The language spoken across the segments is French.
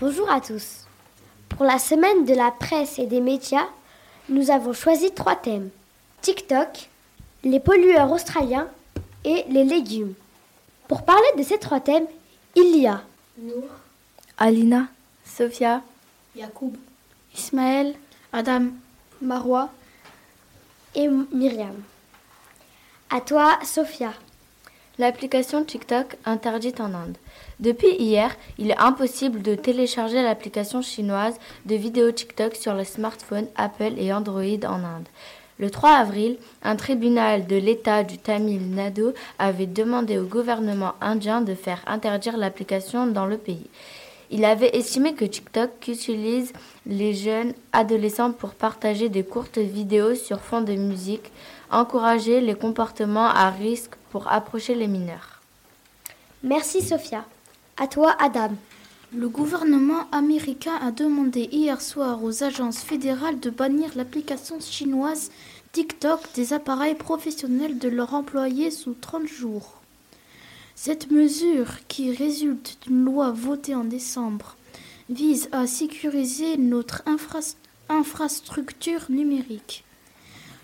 Bonjour à tous. Pour la semaine de la presse et des médias, nous avons choisi trois thèmes. TikTok, les pollueurs australiens et les légumes. Pour parler de ces trois thèmes, il y a Nour, Alina, Sophia, Yacoub, Ismaël, Adam, Marois et Myriam. À toi, Sophia. L'application TikTok interdite en Inde. Depuis hier, il est impossible de télécharger l'application chinoise de vidéo TikTok sur les smartphones Apple et Android en Inde. Le 3 avril, un tribunal de l'État du Tamil Nadu avait demandé au gouvernement indien de faire interdire l'application dans le pays. Il avait estimé que TikTok utilise les jeunes adolescents pour partager des courtes vidéos sur fond de musique, encourager les comportements à risque pour approcher les mineurs. Merci Sophia. À toi Adam. Le gouvernement américain a demandé hier soir aux agences fédérales de bannir l'application chinoise TikTok des appareils professionnels de leurs employés sous 30 jours. Cette mesure, qui résulte d'une loi votée en décembre, vise à sécuriser notre infrastructure numérique.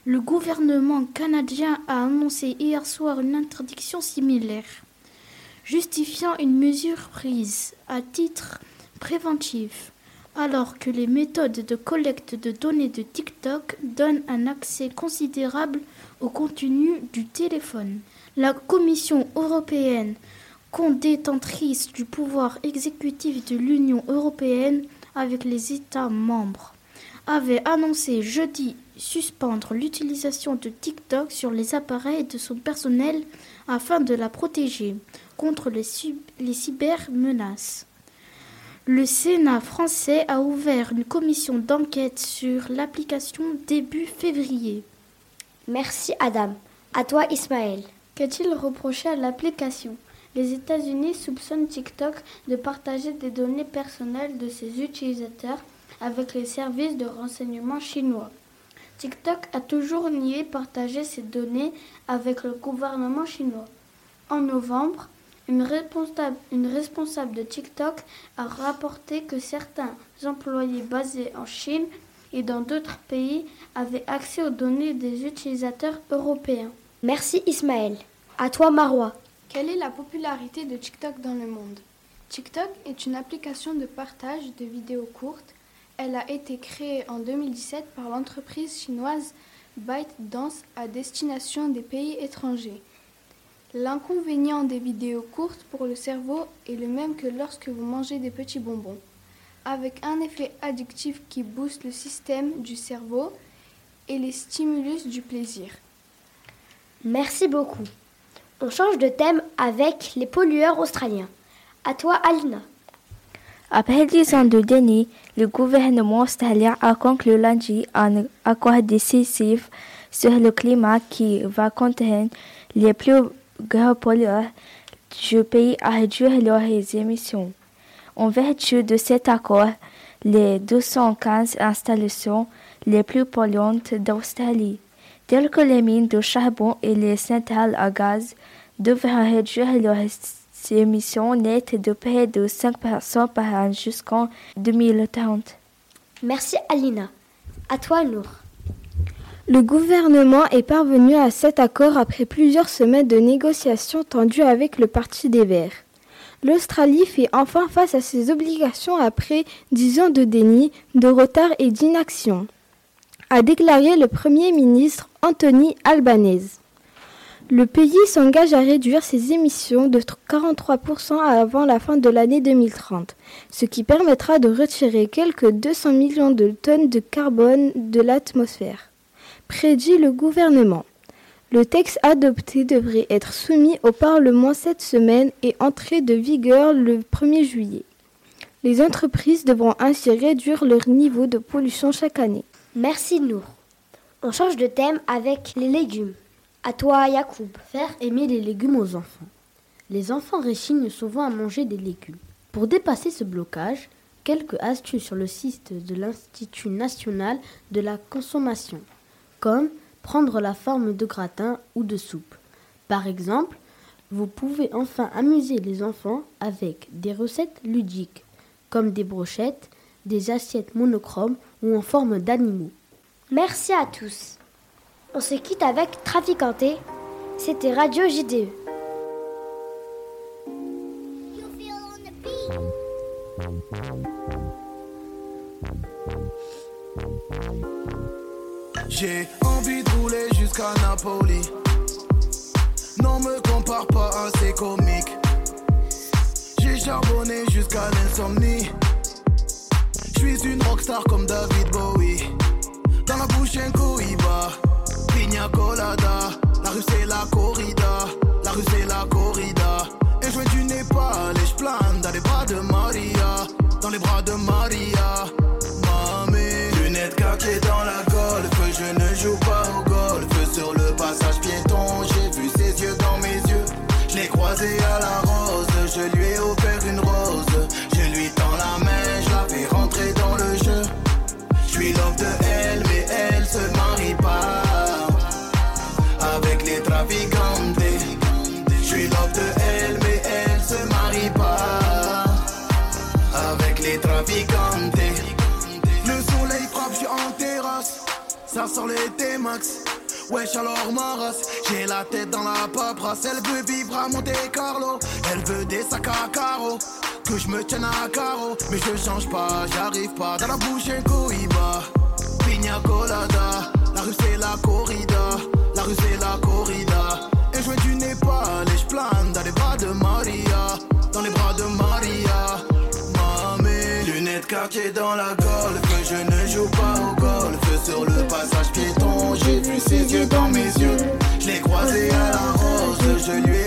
Le gouvernement canadien a annoncé hier soir une interdiction similaire, justifiant une mesure prise à titre préventif, alors que les méthodes de collecte de données de TikTok donnent un accès considérable au contenu du téléphone. La Commission européenne, détentrice du pouvoir exécutif de l'Union européenne avec les États membres, avait annoncé jeudi suspendre l'utilisation de TikTok sur les appareils de son personnel afin de la protéger contre les, les cybermenaces. Le Sénat français a ouvert une commission d'enquête sur l'application début février. Merci Adam. À toi Ismaël. Qu'a-t-il reproché à l'application? Les États-Unis soupçonnent TikTok de partager des données personnelles de ses utilisateurs avec les services de renseignement chinois. TikTok a toujours nié partager ces données avec le gouvernement chinois. En novembre, une responsable, une responsable de TikTok a rapporté que certains employés basés en Chine et dans d'autres pays avaient accès aux données des utilisateurs européens. Merci Ismaël. À toi Marois. Quelle est la popularité de TikTok dans le monde? TikTok est une application de partage de vidéos courtes. Elle a été créée en 2017 par l'entreprise chinoise ByteDance à destination des pays étrangers. L'inconvénient des vidéos courtes pour le cerveau est le même que lorsque vous mangez des petits bonbons, avec un effet addictif qui booste le système du cerveau et les stimulus du plaisir. Merci beaucoup. On change de thème avec les pollueurs australiens. À toi, Alina. Après dix ans de déni, le gouvernement australien a conclu lundi un accord décisif sur le climat qui va contraindre les plus grands pollueurs du pays à réduire leurs émissions. En vertu de cet accord, les 215 installations les plus polluantes d'Australie telles que les mines de charbon et les centrales à gaz, devraient réduire leurs émissions nettes de près de 5% par an jusqu'en 2030. Merci Alina. À toi Nour. Le gouvernement est parvenu à cet accord après plusieurs semaines de négociations tendues avec le Parti des Verts. L'Australie fait enfin face à ses obligations après dix ans de déni, de retard et d'inaction a déclaré le Premier ministre Anthony Albanese. Le pays s'engage à réduire ses émissions de 43% avant la fin de l'année 2030, ce qui permettra de retirer quelques 200 millions de tonnes de carbone de l'atmosphère, prédit le gouvernement. Le texte adopté devrait être soumis au Parlement cette semaine et entrer de vigueur le 1er juillet. Les entreprises devront ainsi réduire leur niveau de pollution chaque année. Merci Nour. On change de thème avec les légumes. À toi Yacoub. Faire aimer les légumes aux enfants. Les enfants réchignent souvent à manger des légumes. Pour dépasser ce blocage, quelques astuces sur le site de l'Institut national de la consommation, comme prendre la forme de gratin ou de soupe. Par exemple, vous pouvez enfin amuser les enfants avec des recettes ludiques, comme des brochettes, des assiettes monochromes ou en forme d'animaux. Merci à tous. On se quitte avec Traficanté. C'était Radio JDE. J'ai envie de rouler jusqu'à Napoli. Non, me compare pas à ces comiques. J'ai charbonné jusqu'à l'insomnie. J'suis une rockstar comme David Bowie. Dans la bouche un colada. La rue c'est la corrida, la rue c'est la corrida. Les. Le soleil frappe, je suis en terrasse. Ça sort l'été max. Wesh alors ma race, j'ai la tête dans la paperasse. Elle veut vivre à Monte Carlo. Elle veut des sacs à carreaux. Que je me tienne à carreau Mais je change pas, j'arrive pas. Dans la bouche un cohiba Pina colada. La rue c'est la corrida. La rue c'est la corrida. Et je du Népal Et je plane dans les Lunettes quartier dans la golf Je ne joue pas au golf. Sur le passage piéton. J'ai vu ses yeux dans mes yeux. Je l'ai croisé à la rose. Je lui ai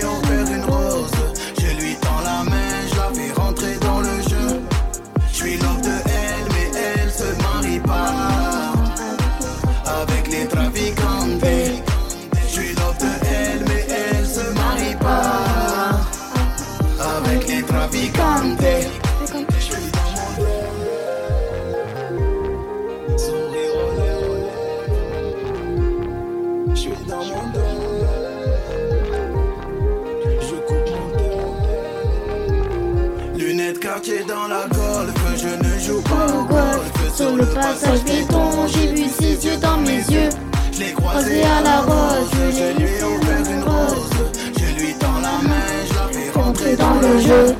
dans la golf Je ne joue pas au golf. Sur le passage béton, j'ai vu ses yeux dans mes yeux. Je l'ai croisé à la rose Je lui ai offert une rose. Je lui tends la main Je la fais rentrer dans le jeu.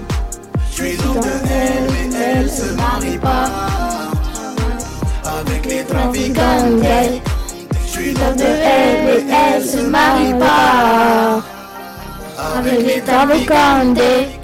Je suis de elle Mais elle se marie pas. Avec les trafiquantes Je suis l'homme de elle Mais elle se marie pas. Avec les trafiquantes